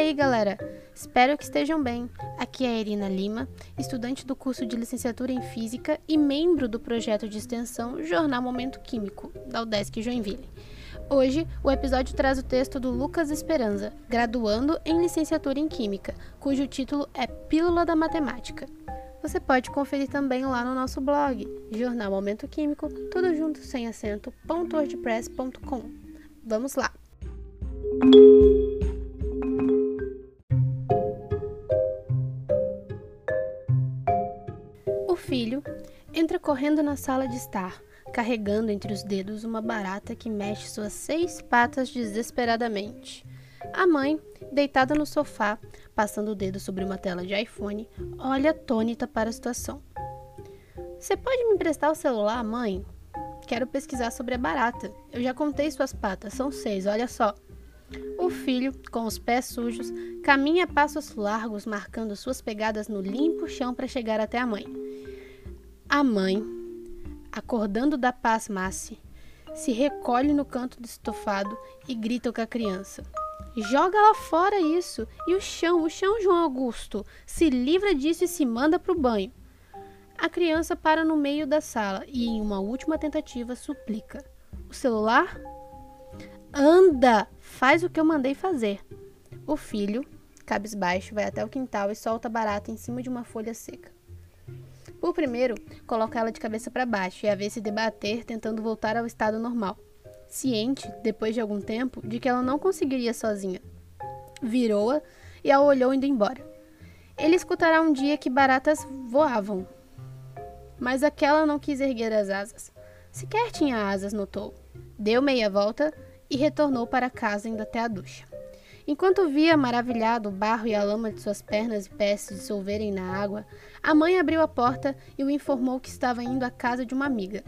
E aí, galera? Espero que estejam bem. Aqui é a Irina Lima, estudante do curso de licenciatura em Física e membro do projeto de extensão Jornal Momento Químico, da UDESC Joinville. Hoje, o episódio traz o texto do Lucas Esperança, graduando em licenciatura em Química, cujo título é Pílula da Matemática. Você pode conferir também lá no nosso blog, Jornal Momento Químico, tudo junto sem acento, .wordpress.com. Vamos lá! Filho entra correndo na sala de estar, carregando entre os dedos uma barata que mexe suas seis patas desesperadamente. A mãe, deitada no sofá, passando o dedo sobre uma tela de iPhone, olha atônita para a situação. Você pode me emprestar o celular, mãe? Quero pesquisar sobre a barata. Eu já contei suas patas, são seis, olha só. O filho, com os pés sujos, caminha passos largos, marcando suas pegadas no limpo chão para chegar até a mãe. A mãe, acordando da pasmace, se recolhe no canto do estofado e grita com a criança. Joga lá fora isso! E o chão, o chão, João Augusto! Se livra disso e se manda para o banho. A criança para no meio da sala e, em uma última tentativa, suplica: O celular? Anda! Faz o que eu mandei fazer. O filho, cabisbaixo, vai até o quintal e solta a barata em cima de uma folha seca. Por primeiro, coloca ela de cabeça para baixo e a vê se debater, tentando voltar ao estado normal. Ciente, depois de algum tempo, de que ela não conseguiria sozinha. Virou-a e a olhou indo embora. Ele escutará um dia que baratas voavam. Mas aquela não quis erguer as asas. Sequer tinha asas, notou. Deu meia volta e retornou para casa indo até a ducha. Enquanto via maravilhado o barro e a lama de suas pernas e pés se dissolverem na água, a mãe abriu a porta e o informou que estava indo à casa de uma amiga.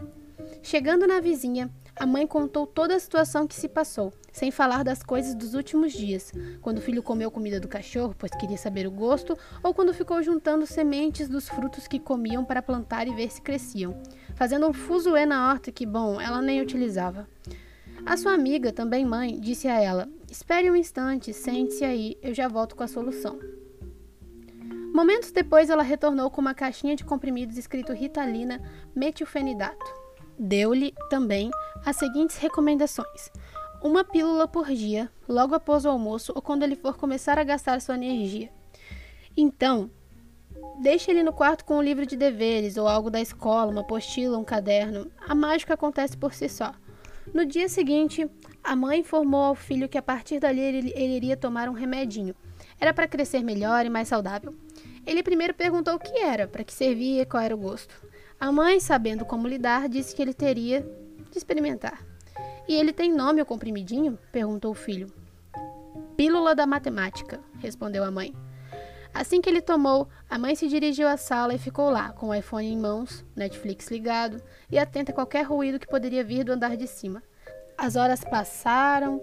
Chegando na vizinha, a mãe contou toda a situação que se passou, sem falar das coisas dos últimos dias, quando o filho comeu comida do cachorro, pois queria saber o gosto, ou quando ficou juntando sementes dos frutos que comiam para plantar e ver se cresciam, fazendo um fuzuê na horta que, bom, ela nem utilizava. A sua amiga, também mãe, disse a ela: Espere um instante, sente-se aí, eu já volto com a solução. Momentos depois, ela retornou com uma caixinha de comprimidos escrito Ritalina metilfenidato. Deu-lhe também as seguintes recomendações: uma pílula por dia, logo após o almoço ou quando ele for começar a gastar sua energia. Então, deixe ele no quarto com um livro de deveres ou algo da escola, uma apostila, um caderno. A mágica acontece por si só. No dia seguinte, a mãe informou ao filho que a partir dali ele, ele iria tomar um remedinho. Era para crescer melhor e mais saudável. Ele primeiro perguntou o que era, para que servia e qual era o gosto. A mãe, sabendo como lidar, disse que ele teria de experimentar. E ele tem nome o comprimidinho? perguntou o filho. Pílula da matemática, respondeu a mãe. Assim que ele tomou, a mãe se dirigiu à sala e ficou lá, com o iPhone em mãos, Netflix ligado e atenta a qualquer ruído que poderia vir do andar de cima. As horas passaram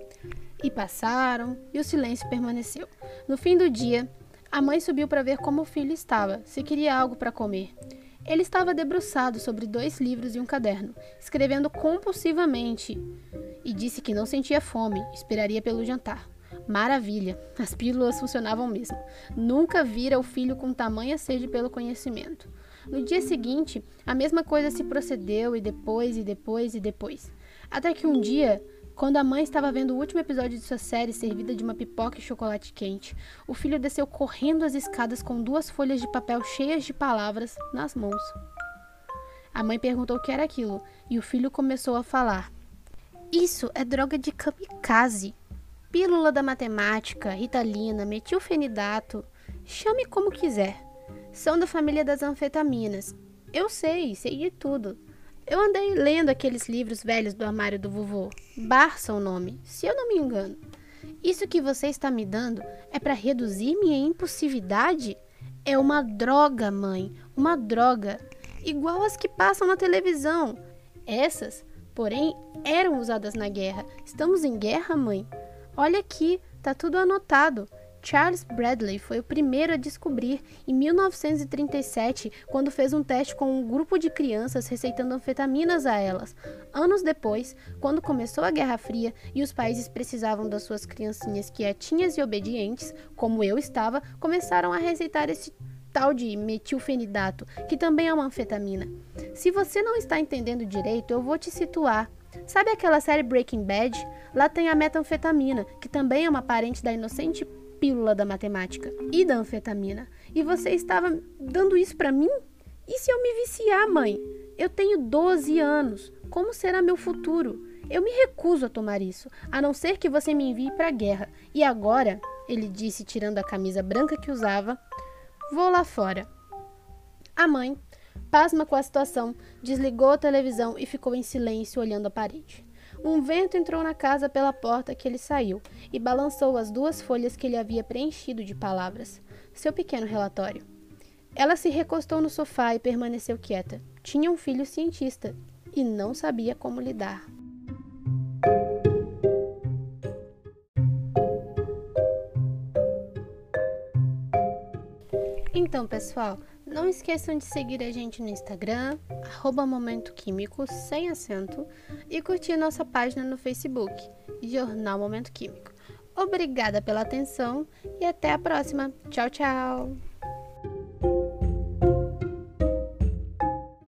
e passaram e o silêncio permaneceu. No fim do dia, a mãe subiu para ver como o filho estava, se queria algo para comer. Ele estava debruçado sobre dois livros e um caderno, escrevendo compulsivamente, e disse que não sentia fome, esperaria pelo jantar. Maravilha, as pílulas funcionavam mesmo. Nunca vira o filho com tamanha sede pelo conhecimento. No dia seguinte, a mesma coisa se procedeu e depois e depois e depois. Até que um dia, quando a mãe estava vendo o último episódio de sua série servida de uma pipoca e chocolate quente, o filho desceu correndo as escadas com duas folhas de papel cheias de palavras nas mãos. A mãe perguntou o que era aquilo e o filho começou a falar. Isso é droga de kamikaze pílula da matemática, ritalina, metilfenidato, chame como quiser. São da família das anfetaminas. Eu sei, sei de tudo. Eu andei lendo aqueles livros velhos do armário do vovô. Barça o nome, se eu não me engano. Isso que você está me dando é para reduzir minha impulsividade? É uma droga, mãe, uma droga, igual as que passam na televisão. Essas, porém, eram usadas na guerra. Estamos em guerra, mãe? Olha aqui, tá tudo anotado. Charles Bradley foi o primeiro a descobrir em 1937, quando fez um teste com um grupo de crianças receitando anfetaminas a elas. Anos depois, quando começou a Guerra Fria e os países precisavam das suas criancinhas quietinhas e obedientes, como eu estava, começaram a receitar esse tal de metilfenidato, que também é uma anfetamina. Se você não está entendendo direito, eu vou te situar. Sabe aquela série Breaking Bad? Lá tem a metanfetamina, que também é uma parente da inocente pílula da matemática e da anfetamina. E você estava dando isso para mim? E se eu me viciar, mãe? Eu tenho 12 anos. Como será meu futuro? Eu me recuso a tomar isso, a não ser que você me envie para a guerra. E agora, ele disse, tirando a camisa branca que usava, vou lá fora. A mãe, pasma com a situação, desligou a televisão e ficou em silêncio olhando a parede. Um vento entrou na casa pela porta que ele saiu e balançou as duas folhas que ele havia preenchido de palavras. Seu pequeno relatório. Ela se recostou no sofá e permaneceu quieta. Tinha um filho cientista e não sabia como lidar. Então, pessoal, não esqueçam de seguir a gente no Instagram, Momento Químico, sem acento, e curtir nossa página no Facebook, Jornal Momento Químico. Obrigada pela atenção e até a próxima. Tchau, tchau!